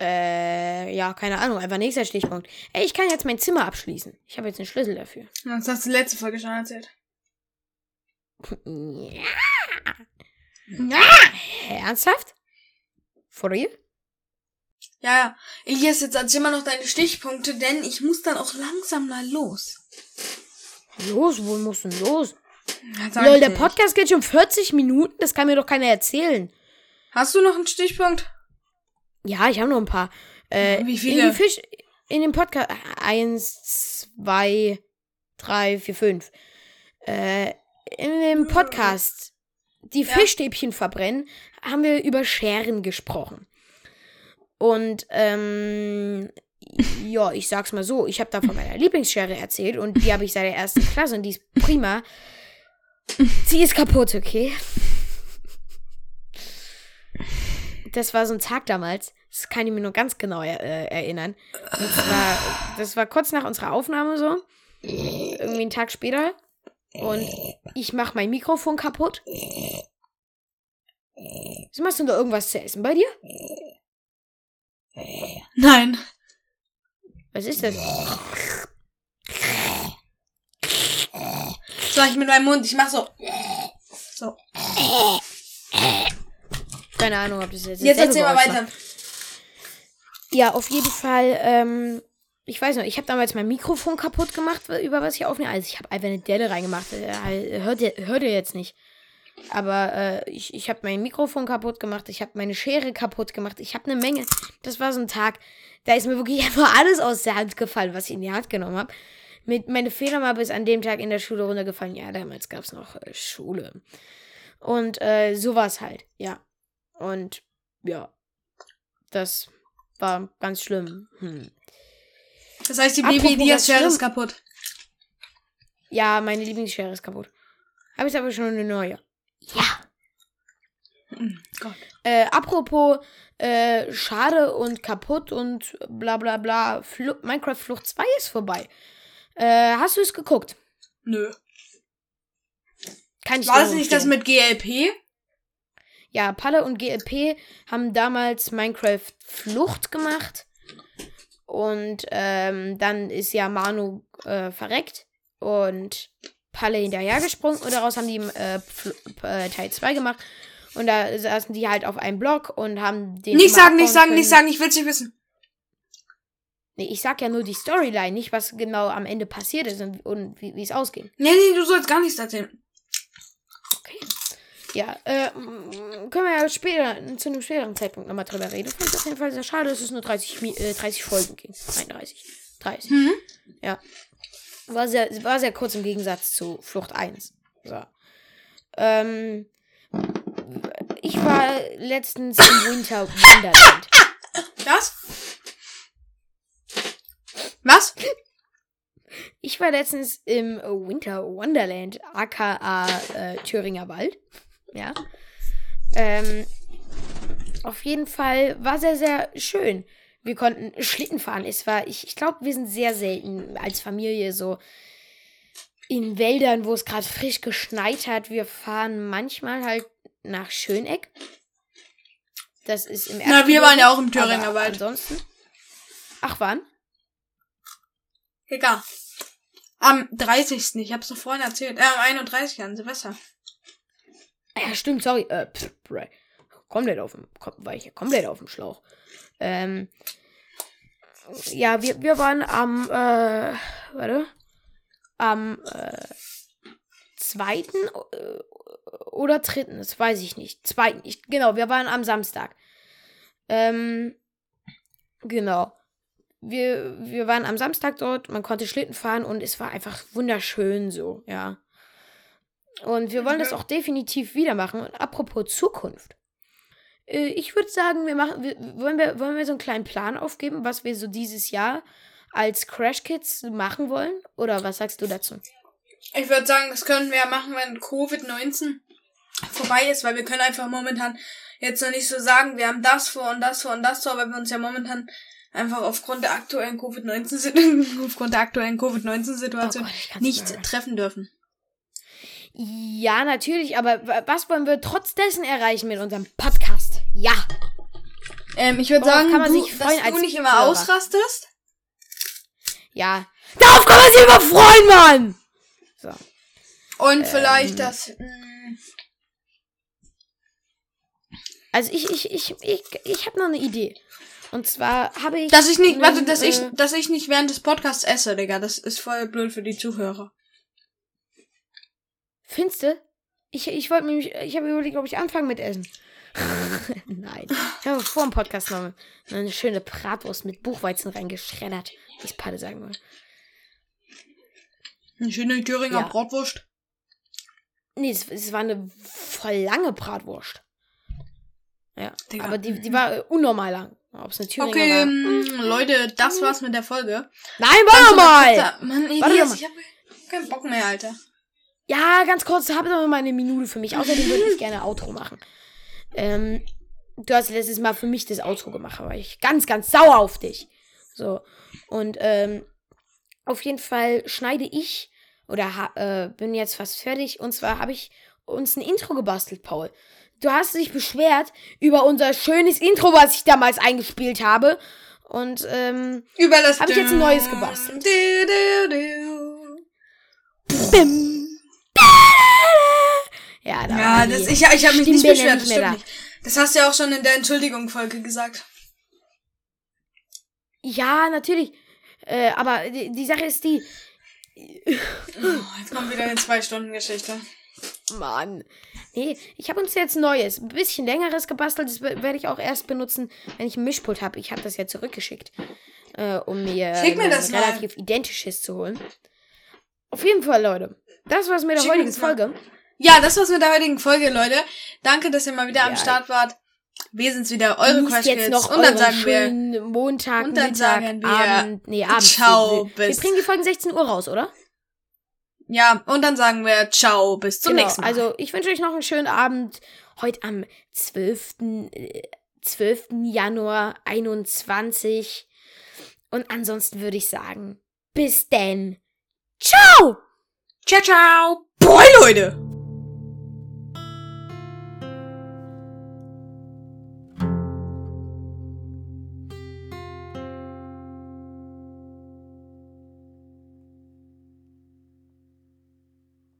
Äh, ja, keine Ahnung. Einfach nächster Stichpunkt. Ey, ich kann jetzt mein Zimmer abschließen. Ich habe jetzt einen Schlüssel dafür. Das hast du letzte Folge schon erzählt. Ja. Ja. Ernsthaft? For real? Ja, ja. Elias, jetzt erzähl mal noch deine Stichpunkte, denn ich muss dann auch langsam mal los. Los, wo muss denn los? Ja, Lol, der. Podcast geht schon 40 Minuten. Das kann mir doch keiner erzählen. Hast du noch einen Stichpunkt? Ja, ich habe noch ein paar. Äh, Wie In, viele? die Fisch, in dem Podcast. Eins, zwei, drei, vier, fünf. Äh, in dem Podcast, die Ja. Fischstäbchen verbrennen, haben wir über Scheren gesprochen. Und, ähm, ja, ich sag's mal so, ich habe da von meiner Lieblingsschere erzählt und die habe ich seit der ersten Klasse und die ist prima. Sie ist kaputt, okay? Das war so ein Tag damals. Das kann ich mir nur ganz genau äh, erinnern. Und zwar, das war kurz nach unserer Aufnahme so. Irgendwie einen Tag später. Und ich mach mein Mikrofon kaputt. Wieso machst du da irgendwas zu essen bei dir? Nein. Was ist das? Mach ich mit meinem Mund. Ich mach so. So. Keine Ahnung, ob das jetzt Jetzt erzähl mal weiter. Ja, auf jeden Fall, ähm, ich weiß noch, ich habe damals mein Mikrofon kaputt gemacht, über was ich aufnehme. Also ich habe einfach eine Delle reingemacht. Äh, Hört ihr, hört ihr jetzt nicht. Aber äh, ich, ich habe mein Mikrofon kaputt gemacht, ich habe meine Schere kaputt gemacht, ich habe eine Menge. Das war so ein Tag, da ist mir wirklich einfach alles aus der Hand gefallen, was ich in die Hand genommen habe. Mit meine Federmappe ist an dem Tag in der Schule runtergefallen. Ja, damals gab es noch äh, Schule. Und äh, sowas halt, ja. Und ja, das war ganz schlimm. Hm. Das heißt, die Apropos Baby Elias was Schere schlimm. ist kaputt. Ja, meine Lieblingsschere ist kaputt. Habe ich aber schon eine neue. Ja. Hm, Gott. Äh, apropos äh, schade und kaputt und bla bla bla. Flu Minecraft Flucht 2 ist vorbei. Äh, hast du es geguckt? Nö. Kann ich War das nicht das mit GLP? Ja, Palle und GLP haben damals Minecraft Flucht gemacht. Und ähm, dann ist ja Manu äh, verreckt und Palle hinterhergesprungen und daraus haben die äh, äh, Teil 2 gemacht. Und da saßen die halt auf einem Block und haben den. Nicht sagen, nicht sagen, können. nicht sagen, ich will's nicht wissen. Nee, ich sag ja nur die Storyline, nicht was genau am Ende passiert ist und, und wie wie es ausging. Nee, nee, du sollst gar nichts erzählen. Ja, äh, können wir ja später, zu einem späteren Zeitpunkt nochmal drüber reden. Ich auf jeden Fall sehr schade, dass es nur 30, Mi- äh, 30 Folgen ging. 31. 30. Mhm. Ja. War sehr, war sehr kurz im Gegensatz zu Flucht 1. So. Ähm, ich war letztens im Winter Wonderland. Was? Was? Ich war letztens im Winter Wonderland, aka äh, Thüringer Wald. Ja. Ähm, auf jeden Fall war sehr, sehr schön. Wir konnten Schlitten fahren. Es war, ich, ich glaube, wir sind sehr selten als Familie so in Wäldern, wo es gerade frisch geschneit hat. Wir fahren manchmal halt nach Schöneck. Das ist im Na, wir waren ja auch im aber Thüringer Wald. Ansonsten. Ach, wann? Egal. Am 30. Ich hab's doch vorhin erzählt. Äh, am 31. an Silvester. Ja, stimmt, sorry. Äh, pff, komplett auf dem, kom war ich ja komplett auf dem Schlauch. Ähm, ja, wir, wir waren am, äh, warte, am, äh, zweiten äh, oder dritten, das weiß ich nicht. Zweiten, ich, genau, wir waren am Samstag. Ähm, genau. Wir, wir waren am Samstag dort, man konnte Schlitten fahren und es war einfach wunderschön so, ja. Und wir wollen das auch definitiv wieder machen. Und apropos Zukunft. Äh, ich würde sagen, wir machen, wir, wollen, wir, wollen wir so einen kleinen Plan aufgeben, was wir so dieses Jahr als Crash Kids machen wollen? Oder was sagst du dazu? Ich würde sagen, das können wir ja machen, wenn Covid-19 vorbei ist, weil wir können einfach momentan jetzt noch nicht so sagen, wir haben das vor und das vor und das vor, weil wir uns ja momentan einfach aufgrund der aktuellen Covid-19 aufgrund der aktuellen Oh Covid-19-Situation Gott, ich kann's nicht treffen dürfen. Ja, natürlich, aber wa- was wollen wir trotz dessen erreichen mit unserem Podcast? Ja. Ähm, ich würde sagen, kann man du, sich freuen dass du nicht immer Hörer? ausrastest. Ja. Darauf kann man sich immer freuen, Mann! So. Und vielleicht Ähm. das. Mh, Also ich, ich, ich, ich, ich habe noch eine Idee. Und zwar habe ich. dass ich nicht, warte, einen, dass ich, äh, dass ich nicht während des Podcasts esse, Digga. Das ist voll blöd für die Zuhörer. Findste? Ich, ich wollte mich, ich habe überlegt, ob ich anfange mit Essen. Nein. Ich habe vor dem Podcast noch eine schöne Bratwurst mit Buchweizen reingeschreddert, wie es Palle sagen würde. Eine schöne Thüringer Ja. Bratwurst. Nee, es, es war eine voll lange Bratwurst. Ja, Digga. aber die, die war unnormal lang. Ob es eine Thüringer Okay, war. mh, Leute, das war's mit der Folge. Nein, warte mal! Mann, Warte Elias, mal. ich hab keinen Bock mehr, Alter. Ja, ganz kurz, habt noch mal eine Minute für mich. Außerdem würde ich gerne Outro machen. Ähm, du hast letztes Mal für mich das Outro gemacht, aber ich ganz, ganz sauer auf dich. So. Und ähm, auf jeden Fall schneide ich oder ha, äh, bin jetzt fast fertig. Und zwar habe ich uns ein Intro gebastelt, Paul. Du hast dich beschwert über unser schönes Intro, was ich damals eingespielt habe. Und ähm, Über das Hab ich jetzt ein neues gebastelt. Du, du, du. bim, ja, da Ja, das, ich, ich habe mich nicht beschwert, nicht das stimmt da. nicht. Das hast du ja auch schon in der Entschuldigung-Folge gesagt. Ja, natürlich. Äh, aber die, die Sache ist die. Oh, jetzt kommt wieder eine Zwei-Stunden-Geschichte. Mann. Nee, ich habe uns jetzt Neues, ein bisschen längeres gebastelt. Das we- werde ich auch erst benutzen, wenn ich ein Mischpult habe. Ich habe das ja zurückgeschickt, äh, um mir, Schick mir ein das mal. relativ identisches zu holen. Auf jeden Fall, Leute. Das war's mit der Schick heutigen das mal. Ja, das war's mit der heutigen Folge, Leute. Danke, dass ihr mal wieder am Ja. Start wart. Wir sind's wieder, eure Crash jetzt noch Und dann sagen wir Montag, und dann Mittag, sagen wir Abend. Nee, Abend. ciao, wir, wir bis- bringen die Folgen 16 Uhr raus, oder? Ja, und dann sagen wir ciao, bis zum genau, nächsten Mal. Also, ich wünsche euch noch einen schönen Abend. Heute am 12. äh, 12. Januar 21. Und ansonsten würde ich sagen, bis denn. Ciao! ciao, ciao. Boah, Leute.